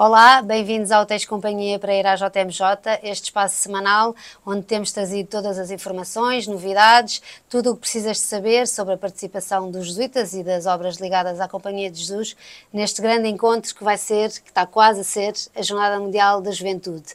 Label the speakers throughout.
Speaker 1: Olá, bem-vindos ao Tens Companhia para ir à JMJ, este espaço semanal onde temos trazido todas as informações, novidades, tudo o que precisas de saber sobre a participação dos jesuítas e das obras ligadas à Companhia de Jesus neste grande encontro que vai ser, que está quase a ser, a Jornada Mundial da Juventude.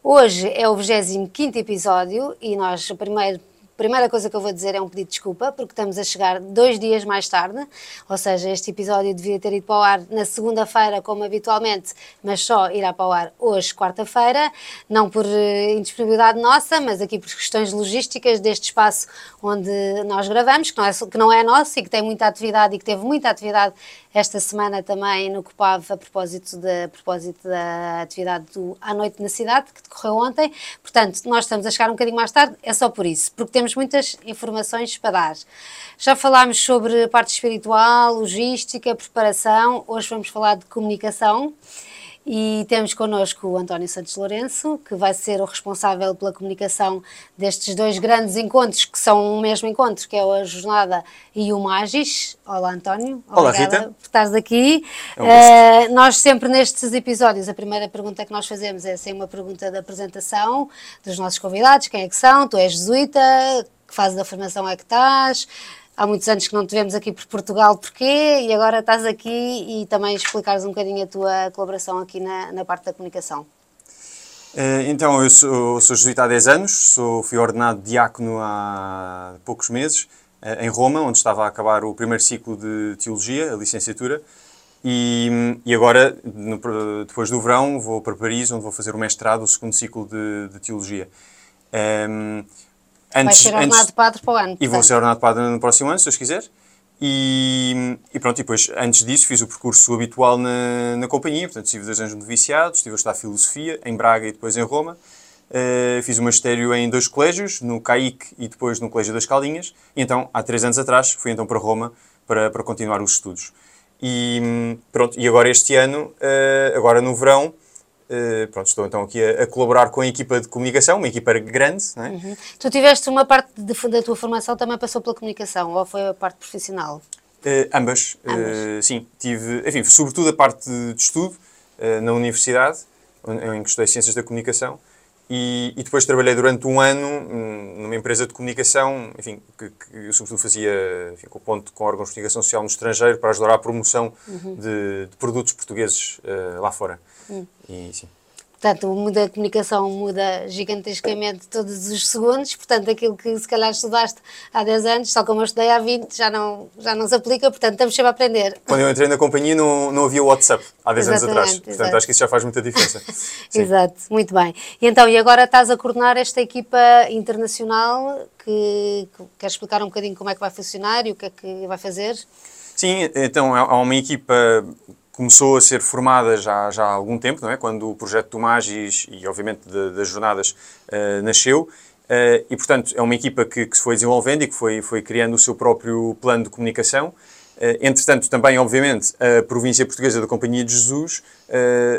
Speaker 1: Hoje é o 25 episódio e nós, primeiro, primeira coisa que eu vou dizer é um pedido de desculpa, porque estamos a chegar dois dias mais tarde, ou seja, este episódio devia ter ido para o ar na segunda-feira, como habitualmente, mas só irá para o ar hoje, quarta-feira, não por uh, indisponibilidade nossa, mas aqui por questões logísticas deste espaço onde nós gravamos, que não, é, que não é nosso e que tem muita atividade e que teve muita atividade esta semana também no COPAV a propósito, de, a propósito da atividade do À Noite na Cidade, que decorreu ontem. Portanto, nós estamos a chegar um bocadinho mais tarde, é só por isso, porque temos muitas informações para dar. Já falámos sobre parte espiritual, logística, preparação, hoje vamos falar de comunicação. E temos connosco o António Santos Lourenço, que vai ser o responsável pela comunicação destes dois grandes encontros, que são o mesmo encontro, que é a Jornada e o Magis. Olá, António.
Speaker 2: Olá, Rita.
Speaker 1: por estares aqui. É um uh, nós sempre nestes episódios, a primeira pergunta que nós fazemos é sempre uma pergunta da apresentação dos nossos convidados, quem é que são, tu és jesuíta, que fase da formação é que estás, há muitos anos que não te vemos aqui por Portugal, porquê? E agora estás aqui e também explicares um bocadinho a tua colaboração aqui na, na parte da comunicação.
Speaker 2: Eh, então, eu sou, sou jesuíta há 10 anos, sou, fui ordenado diácono há poucos meses, eh, em Roma, onde estava a acabar o primeiro ciclo de Teologia, a licenciatura, e, e agora, no, depois do verão, vou para Paris, onde vou fazer o mestrado, o segundo ciclo de, de Teologia. Um,
Speaker 1: ehm, Antes, Vai ser ordenado antes, padre para o ano.
Speaker 2: E vou ser ordenado padre no próximo ano, se Deus quiser. E, e, pronto, e depois, antes disso, fiz o percurso habitual na, na companhia. Portanto, estive dois anos noviciados, estive a estudar Filosofia em Braga e depois em Roma. Uh, fiz o magistério em dois colégios, no CAIC e depois no Colégio das Caldinhas. E então, há três anos atrás, fui então para Roma para, para continuar os estudos. E pronto, e agora este ano, uh, agora no verão, Uh, pronto, estou então aqui a, a, colaborar com a equipa de comunicação, uma equipa grande. Não é? Uhum.
Speaker 1: Tu tiveste uma parte de, da tua formação também passou pela comunicação ou foi a parte profissional?
Speaker 2: Uh, ambas, ambas. Uh, sim. Tive, enfim, sobretudo a parte de estudo na universidade, em que estudei Ciências da Comunicação, e, e, depois trabalhei durante um ano hum, numa empresa de comunicação, enfim, que, que eu sobretudo fazia enfim, com ponto com órgãos de comunicação social no estrangeiro para ajudar à promoção uhum. de, de, produtos portugueses lá fora. Hum. E sim.
Speaker 1: Portanto, muda a comunicação muda gigantescamente todos os segundos, portanto, aquilo que se calhar estudaste há 10 anos, só como eu estudei há 20, já não, já não se aplica, portanto, estamos sempre a aprender.
Speaker 2: Quando eu entrei na companhia não, não havia WhatsApp, há 10 anos atrás, portanto, exato. acho que isso já faz muita diferença.
Speaker 1: exato, muito bem. E então, e agora estás a coordenar esta equipa internacional, que, que queres explicar um bocadinho como é que vai funcionar e o que é que vai fazer?
Speaker 2: Sim, então, há uma equipa começou a ser formada já, já há algum tempo, não é? Quando o projeto do Magis e, obviamente, de, das jornadas uh, nasceu. Uh, e, portanto, é uma equipa que, que, se foi desenvolvendo e que foi, foi criando o seu próprio plano de comunicação. Uh, entretanto, também, obviamente, a província portuguesa da Companhia de Jesus,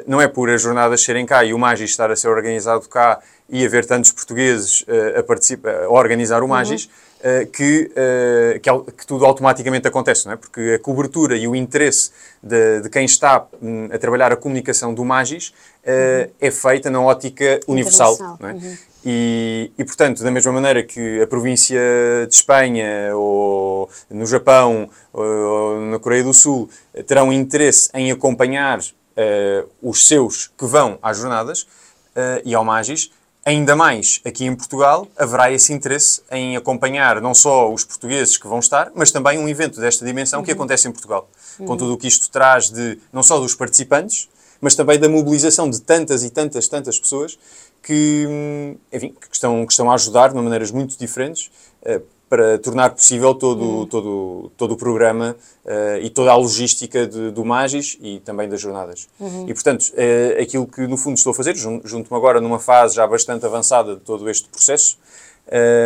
Speaker 2: não é por as jornadas serem cá e o Magis estar a ser organizado cá e haver tantos portugueses a, a organizar o Magis, uhum uh, que, uh, que, que, tudo automaticamente acontece, não é? Porque a cobertura e o interesse de, de quem está um, a trabalhar a comunicação do Magis uh, uhum. é feita na ótica universal, é? Uhum. E, e, portanto, da mesma maneira que a província de Espanha, ou no Japão, ou na Coreia do Sul, terão interesse em acompanhar uh, os seus que vão às jornadas uh, e ao Magis, Ainda mais aqui em Portugal, haverá esse interesse em acompanhar não só os portugueses que vão estar, mas também um evento desta dimensão uhum. que acontece em Portugal. Uhum. Com tudo o que isto traz de não só dos participantes, mas também da mobilização de tantas e tantas, tantas pessoas que, hum, enfim, que, estão, que estão a ajudar de maneiras muito diferentes uh, para tornar possível todo, uhum. todo, todo o programa uh, e toda a logística de, do Magis e também das jornadas. Uhum. E, portanto, uh, aquilo que no fundo estou a fazer, junto-me agora numa fase já bastante avançada de todo este processo,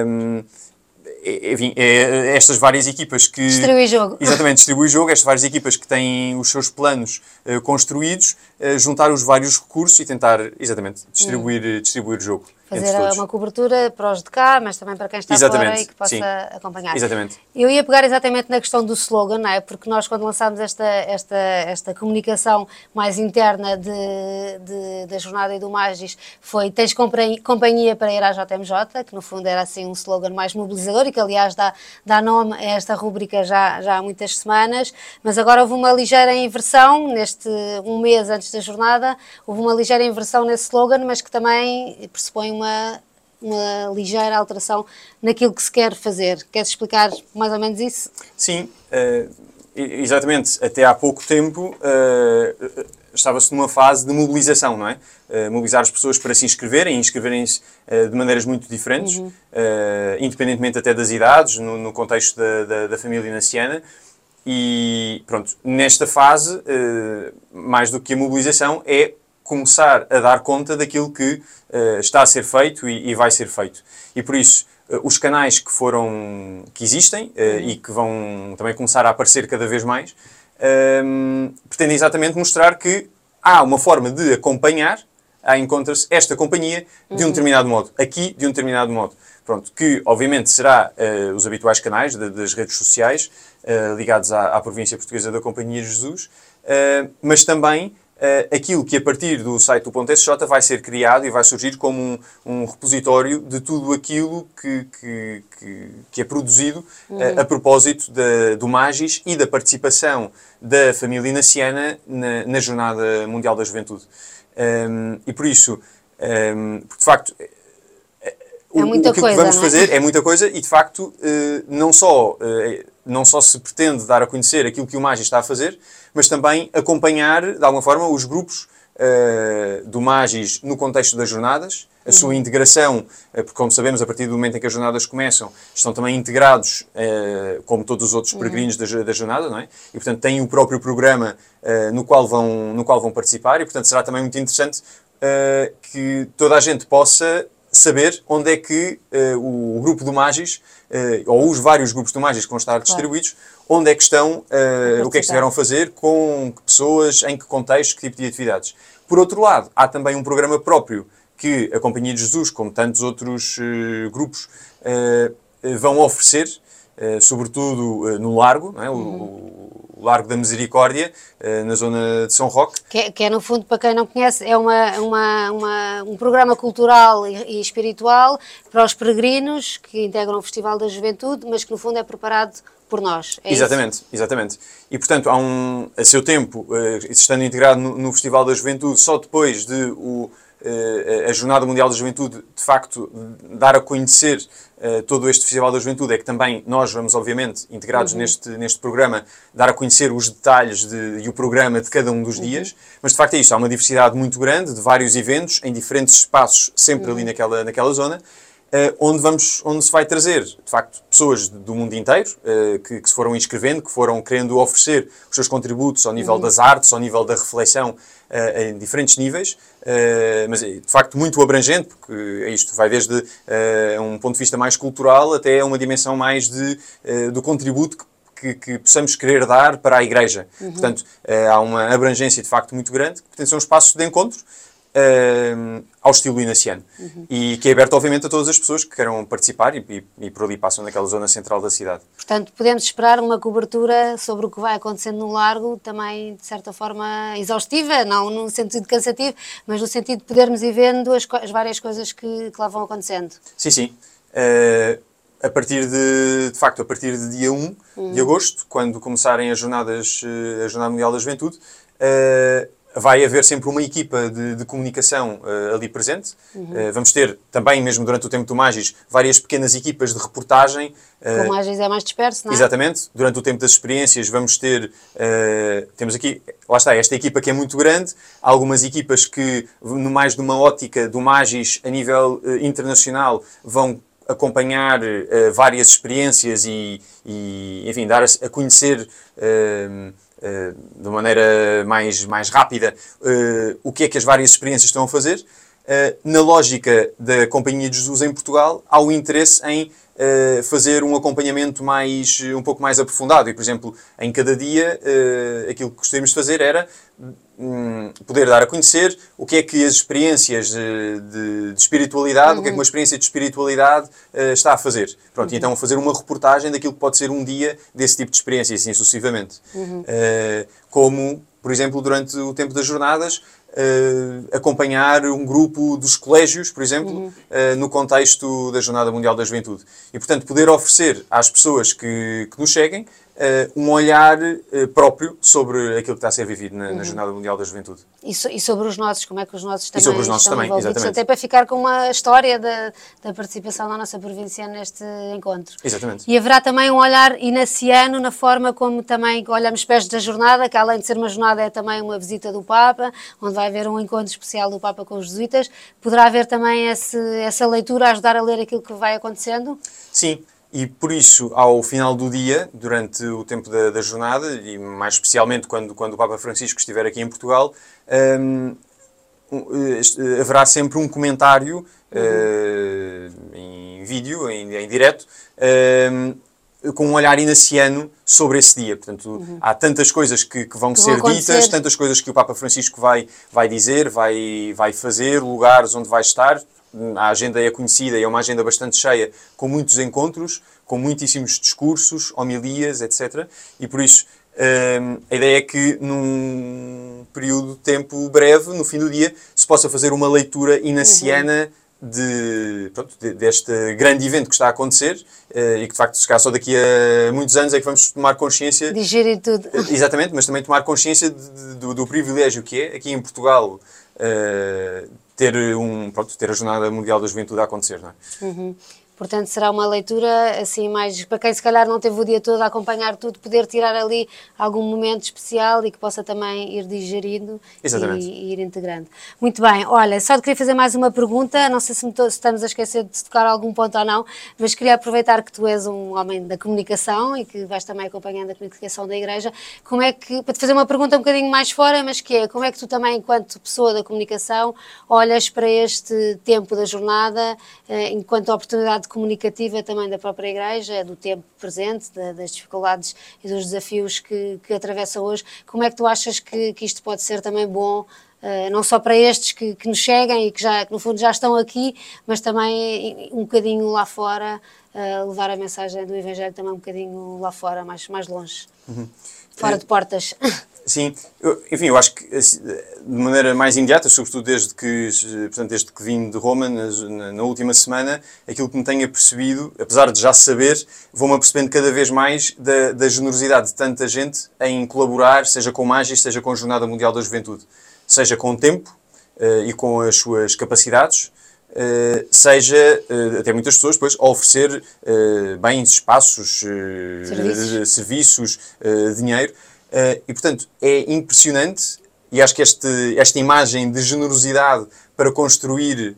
Speaker 2: um, é, enfim, é, estas várias equipas que...
Speaker 1: Distribui jogo.
Speaker 2: Exatamente, distribui jogo, estas várias equipas que têm os seus planos uh, construídos, uh, juntar os vários recursos e tentar, exatamente, distribuir, uhum. distribuir o jogo.
Speaker 1: Fazer uma cobertura para os de cá, mas também para quem está exatamente, fora e que possa sim. acompanhar.
Speaker 2: Exatamente.
Speaker 1: Eu ia pegar exatamente na questão do slogan, não é? Porque nós, quando lançámos esta, esta, esta comunicação mais interna de, de da jornada e do Magis, foi Tens companhia para ir à JMJ, que no fundo era assim um slogan mais mobilizador e que, aliás, dá, dá nome a esta rúbrica já, já há muitas semanas, mas agora houve uma ligeira inversão, neste um mês antes da jornada, houve uma ligeira inversão nesse slogan, mas que também pressupõe uma, uma ligeira alteração naquilo que se quer fazer. Queres explicar mais ou menos isso?
Speaker 2: Sim, uh, exatamente. Até há pouco tempo uh, estava-se numa fase de mobilização, não é? Uh, mobilizar as pessoas para se inscreverem, inscreverem-se de maneiras muito diferentes, uhum. independentemente até das idades, no, no contexto da, da, da família naciana. E pronto, nesta fase, mais do que a mobilização, é começar a dar conta daquilo que uh, está a ser feito e, e, vai ser feito. E por isso, uh, os canais que foram, que existem uh, uhum. e que vão também começar a aparecer cada vez mais, ehm, pretendem exatamente mostrar que há uma forma de acompanhar, a encontra-se esta companhia de um uhum. determinado modo, aqui de um determinado modo. Pronto, que obviamente será os habituais canais de, das redes sociais ligados à, à província portuguesa da Companhia de Jesus, mas também uh, aquilo que a partir do site do ponto .sj vai ser criado e vai surgir como um, um repositório de tudo aquilo que, que, que, que é produzido uhum. uh, a propósito da, do Magis e da participação da família naciana na, na Jornada Mundial da Juventude. Um, e por isso, um, porque de facto,
Speaker 1: é o, o,
Speaker 2: que,
Speaker 1: coisa,
Speaker 2: vamos
Speaker 1: é?
Speaker 2: fazer é muita coisa e de facto não só não só se pretende dar a conhecer aquilo que o Magis está a fazer, mas também acompanhar, de alguma forma, os grupos uh, do Magis no contexto das jornadas, a sua uhum. integração, porque, como sabemos, a partir do momento em que as jornadas começam, estão também integrados, como todos os outros uhum. peregrinos da, da, jornada, não é? E, portanto, têm o próprio programa no, qual vão, no qual vão participar, e, portanto, será também muito interessante que toda a gente possa saber onde é que o, o grupo do Magis uh, ou os vários grupos de imagens que vão estar distribuídos, claro. onde é que estão, uh, o que é que estiveram a fazer, com que pessoas, em que contexto, que tipo de atividades. Por outro lado, há também um programa próprio que a Companhia de Jesus, como tantos outros uh, grupos, vão oferecer, sobretudo no Largo, é? uhum. o, o, Largo da Misericórdia, na zona de São Roque.
Speaker 1: Que é, que é, no fundo, para quem não conhece, é uma, uma, uma um programa cultural e, e, espiritual para os peregrinos que integram o Festival da Juventude, mas que no fundo é preparado por nós. É
Speaker 2: exatamente,
Speaker 1: isso?
Speaker 2: exatamente. E portanto, há um, a seu tempo, uh, estando integrado no, no, Festival da Juventude, só depois de o, a Jornada Mundial da Juventude, de facto, dar a conhecer uh, todo este Festival da Juventude, é que também nós vamos, obviamente, integrados uhum. neste, neste programa, dar a conhecer os detalhes de, e o programa de cada um dos uhum. dias. Mas de facto é isso, há uma diversidade muito grande de vários eventos em diferentes espaços, sempre uhum. ali naquela, naquela zona. Onde, vamos, onde se vai trazer, de facto, pessoas do mundo inteiro que, que, se foram inscrevendo, que foram querendo oferecer os seus contributos ao nível uhum. das artes, ao nível da reflexão, uh, em diferentes níveis, mas é, de facto muito abrangente, porque é isto, vai desde um ponto de vista mais cultural até uma dimensão mais de, do contributo que que, que, possamos querer dar para a Igreja. Uhum. Portanto, há uma abrangência de facto muito grande, que pertence a um espaço de encontro uh, ao estilo inaciano. Uhum. E que é aberto, obviamente, a todas as pessoas que queiram participar e, e, e, por ali passam naquela zona central da cidade.
Speaker 1: Portanto, podemos esperar uma cobertura sobre o que vai acontecendo no Largo, também, de certa forma, exaustiva, não no sentido cansativo, mas no sentido de podermos ir vendo as, as várias coisas que, que, lá vão acontecendo.
Speaker 2: Sim, sim. Uh, a partir de, de facto, a partir de dia 1 uhum. de agosto, quando começarem as jornadas, eh, a Jornada Mundial da Juventude, uh, vai haver sempre uma equipa de, de comunicação uh, ali presente. Uhum. Uh, vamos ter também, mesmo durante o tempo do Magis, várias pequenas equipas de reportagem.
Speaker 1: Uh, o Magis é mais disperso, não é?
Speaker 2: Exatamente. Durante o tempo das experiências vamos ter, temos aqui, lá está, esta equipa que é muito grande, há algumas equipas que, no mais numa ótica do Magis a nível internacional, vão acompanhar várias experiências e, e, enfim, dar a, a conhecer eh, de maneira mais, mais rápida uh, o que é que as várias experiências estão a fazer. Uh, na lógica da Companhia de Jesus em Portugal, há o interesse em fazer um acompanhamento mais, um pouco mais aprofundado. E, por exemplo, em cada dia, aquilo que gostaríamos de fazer era hum, poder dar a conhecer o que é que as experiências de, de, de espiritualidade, uhum. o que é que uma experiência de espiritualidade uh, está a fazer. Pronto, uhum. então fazer uma reportagem daquilo que pode ser um dia desse tipo de experiência, e assim sucessivamente. Uhum. Uh, como, por exemplo, durante o tempo das jornadas, Uh, acompanhar um grupo dos colégios, por exemplo, uhum. uh, no contexto da Jornada Mundial da Juventude. E, portanto, poder oferecer às pessoas que, que nos cheguem uh, um olhar uh, próprio sobre aquilo que está a ser vivido na, uhum. na Jornada Mundial da Juventude.
Speaker 1: E, so, e, sobre os nossos, como é que os nossos também
Speaker 2: e sobre os nossos também, exatamente.
Speaker 1: Até para ficar com uma história da, da participação da nossa província neste encontro.
Speaker 2: Exatamente.
Speaker 1: E haverá também um olhar inaciano na forma como também olhamos pés da jornada, que além de ser uma jornada é também uma visita do Papa, onde vai haver um encontro especial do Papa com os jesuítas. Poderá haver também esse, essa leitura a ajudar a ler aquilo que vai acontecendo?
Speaker 2: Sim, e por isso, ao final do dia, durante o tempo da, da, jornada, e mais especialmente quando, quando o Papa Francisco estiver aqui em Portugal, um, eh, haverá sempre um comentário uhum. uh, em vídeo, em, em direto, um, com um olhar inaciano sobre esse dia. Portanto, uhum. há tantas coisas que, que vão que ser ditas, tantas coisas que o Papa Francisco vai, vai dizer, vai, vai fazer, lugares onde vai estar, a agenda é conhecida e é uma agenda bastante cheia, com muitos encontros, com muitíssimos discursos, homilias, etc. E por isso hum, a ideia é que num período de tempo breve, no fim do dia, se possa fazer uma leitura inaciana uhum. de, pronto, de, deste grande evento que está a acontecer uh, e que de facto se calhar só daqui a muitos anos é que vamos tomar consciência.
Speaker 1: Digerir tudo.
Speaker 2: Uh, exatamente, mas também tomar consciência de, do, do, privilégio que é aqui em Portugal. Uh, ter, um, pronto, ter a Jornada Mundial da Juventude a acontecer. Não é?
Speaker 1: Uhum. Portanto, será uma leitura assim mais para quem se calhar não teve o dia todo a acompanhar tudo, poder tirar ali algum momento especial e que possa também ir digerindo e, e, ir integrando. Muito bem, olha, só queria fazer mais uma pergunta, não sei se, se, estamos a esquecer de tocar algum ponto ou não, mas queria aproveitar que tu és um homem da comunicação e que vais também acompanhando a comunicação da Igreja, como é que, para te fazer uma pergunta um bocadinho mais fora, mas que é, como é que tu também, enquanto pessoa da comunicação, olhas para este tempo da jornada, eh, enquanto oportunidade comunicativa também da própria Igreja, do tempo presente, da, das dificuldades e dos desafios que, que atravessa hoje. Como é que tu achas que, que isto pode ser também bom Uh, não só para estes que, que, nos cheguem e que já que no fundo já estão aqui, mas também um bocadinho lá fora, uh, levar a mensagem do Evangelho também um bocadinho lá fora, mais, mais longe, uhum. Fora de portas.
Speaker 2: Sim, eu, enfim, eu acho que assim, de maneira mais imediata, sobretudo desde que, portanto, desde que vim de Roma na, na, última semana, aquilo que me tenho apercebido, apesar de já saber, vou-me apercebendo cada vez mais da, da, generosidade de tanta gente em colaborar, seja com Magis, seja com a Jornada Mundial da Juventude, seja com o tempo uh, e com as suas capacidades, Uh, seja uh, até muitas pessoas depois a oferecer uh, bens, espaços, serviços, serviços dinheiro e, portanto, é impressionante e acho que este, esta imagem de generosidade para construir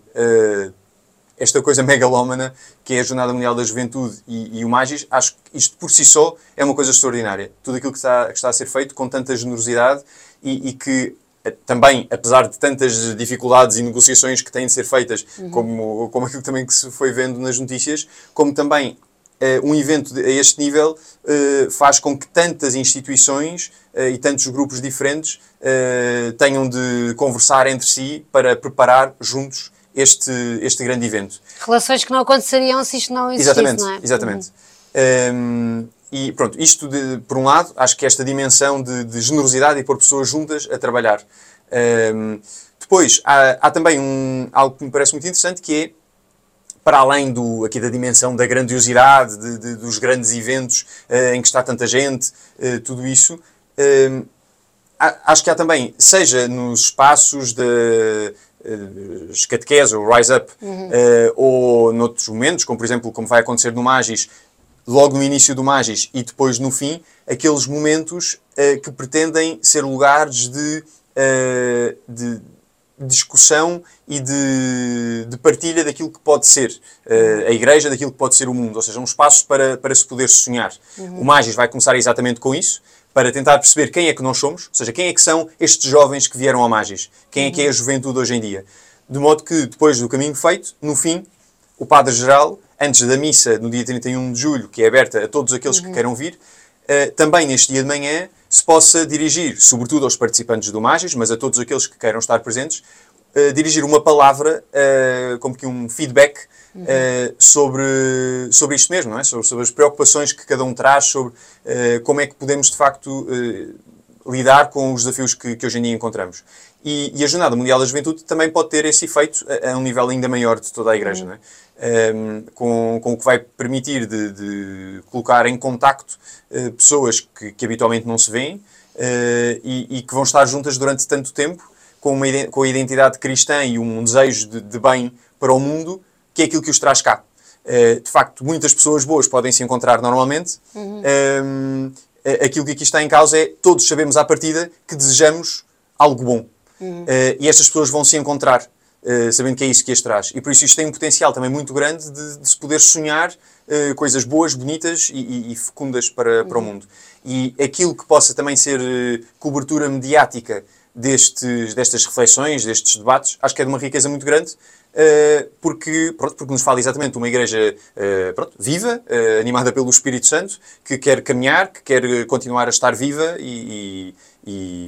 Speaker 2: esta coisa megalómana que é a Jornada Mundial da Juventude e, e, o Magis, acho que isto por si só é uma coisa extraordinária. Tudo aquilo que está, que está a ser feito com tanta generosidade e, e que eh, também, apesar de tantas dificuldades e negociações que têm de ser feitas, uhum. como, como aquilo também que se foi vendo nas notícias, como também Uh, um evento a este nível uh, faz com que tantas instituições e tantos grupos diferentes tenham de conversar entre si para preparar juntos este, este grande evento.
Speaker 1: Relações que não aconteceriam se isto não existisse,
Speaker 2: exatamente,
Speaker 1: não é?
Speaker 2: Exatamente. Uhum. Um, e pronto, isto de, por um lado, acho que esta dimensão de, de generosidade e pôr pessoas juntas a trabalhar. Um, depois, há, há também um, algo que me parece muito interessante que é para além do, aqui da dimensão da grandiosidade, de, de, dos grandes eventos uh, em que está tanta gente, uh, tudo isso, uh, acho que há também, seja nos espaços de uh, catequese, ou Rise Up, uhum. ou noutros momentos, como por exemplo, como vai acontecer no Magis, logo no início do Magis e depois no fim, aqueles momentos que pretendem ser lugares de, de discussão e de, de, partilha daquilo que pode ser uh, a igreja, daquilo que pode ser o mundo, ou seja, um espaço para, para se poder sonhar. Uhum. O Magis vai começar exatamente com isso, para tentar perceber quem é que nós somos, ou seja, quem é que são estes jovens que vieram ao Magis, quem uhum. é que é a uhum. juventude hoje em dia. De modo que, depois do caminho feito, no fim, o Padre-Geral, antes da missa, no dia 31 de julho, que é aberta a todos aqueles uhum. que queiram vir, uh, também neste dia de manhã, se possa dirigir, sobretudo aos participantes do Magis, mas a todos aqueles que queiram estar presentes, uh, dirigir uma palavra, uh, como que um feedback uhum. uh, sobre, sobre isto mesmo, não é? sobre, sobre, as preocupações que cada um traz, sobre como é que podemos, de facto, lidar com os desafios que, que hoje em dia encontramos. E, e, a Jornada Mundial da Juventude também pode ter esse efeito a, a um nível ainda maior de toda a Igreja, uhum. não é? Um, com, com o que vai permitir de, de colocar em contacto uh, pessoas que, que, habitualmente não se veem uh, e, e, que vão estar juntas durante tanto tempo com, uma, com a identidade cristã e um desejo de, de bem para o mundo, que é aquilo que os traz cá. Uh, de facto, muitas pessoas boas podem se encontrar normalmente. Uhum. Um, aquilo que aqui está em causa é todos sabemos à partida que desejamos algo bom. Uhum. e estas pessoas vão se encontrar Uh, sabendo que é isso que as traz. E por isso isto tem um potencial também muito grande de, de se poder sonhar uh, coisas boas, bonitas e, e, e fecundas para, uhum. para o mundo. E aquilo que possa também ser cobertura mediática destes, destas reflexões, destes debates, acho que é de uma riqueza muito grande, porque, pronto, porque nos fala exatamente de uma igreja pronto, viva, animada pelo Espírito Santo, que quer caminhar, que quer continuar a estar viva e, e,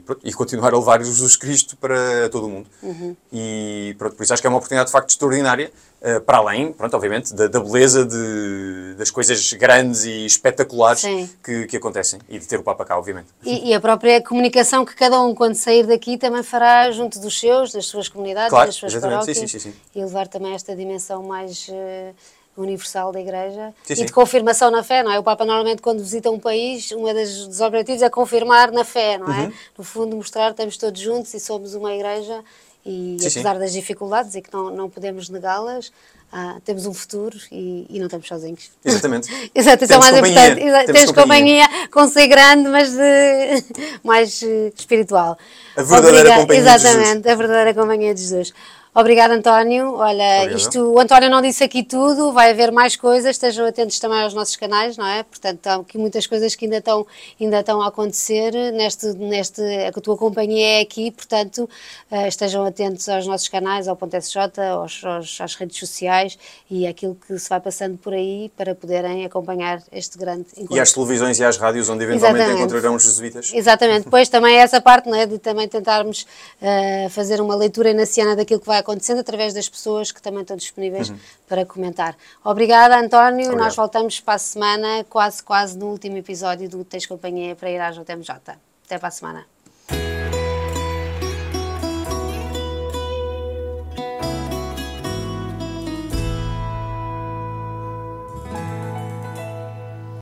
Speaker 2: pronto, e continuar a levar Jesus Cristo para todo o mundo. Uhum. E pronto, por isso acho que é uma oportunidade de facto extraordinária, uh, para além, pronto, obviamente, da, da beleza de, das coisas grandes e espetaculares que, que, acontecem e de ter o Papa cá, obviamente.
Speaker 1: E, e, a própria comunicação que cada um, quando sair daqui, também fará junto dos seus, das suas comunidades,
Speaker 2: claro,
Speaker 1: das suas
Speaker 2: paróquias sim, sim, sim,
Speaker 1: e levar também esta dimensão mais. Uh, universal da Igreja sim, sim. e de confirmação na fé, não é? O Papa normalmente quando visita um país, um dos objetivos é confirmar na fé, não é? Uhum. No fundo mostrar que estamos todos juntos e somos uma Igreja e sim, apesar das dificuldades e que não, não podemos negá-las, ah, temos um futuro e, e, não estamos sozinhos.
Speaker 2: Exatamente.
Speaker 1: Exato, isso é mais companhia. importante. Temos, temos companhia. companhia. com ser grande, mas de, mais uh, espiritual.
Speaker 2: A verdadeira Obriga companhia
Speaker 1: Exatamente, a verdadeira companhia de Jesus. Obrigada, António. Olha, Obrigado. isto, o António não disse aqui tudo, vai haver mais coisas, estejam atentos também aos nossos canais, não é? Portanto, há aqui muitas coisas que ainda estão, ainda estão a acontecer neste, neste, a tua companhia é aqui, portanto, uh, estejam atentos aos nossos canais, ao Ponto SJ, aos, aos, às redes sociais e aquilo que se vai passando por aí para poderem acompanhar este grande encontro.
Speaker 2: E às televisões e às rádios, onde eventualmente Exatamente. encontrarão os jesuítas.
Speaker 1: Exatamente, depois também essa parte, não é? De também tentarmos uh, fazer uma leitura inaciana daquilo que vai acontecendo através das pessoas que também estão disponíveis uhum. para comentar. Obrigada, António. Obrigado. Nós voltamos para a semana, quase, quase no último episódio do Tens Companhia para ir à JMJ. Até para a semana.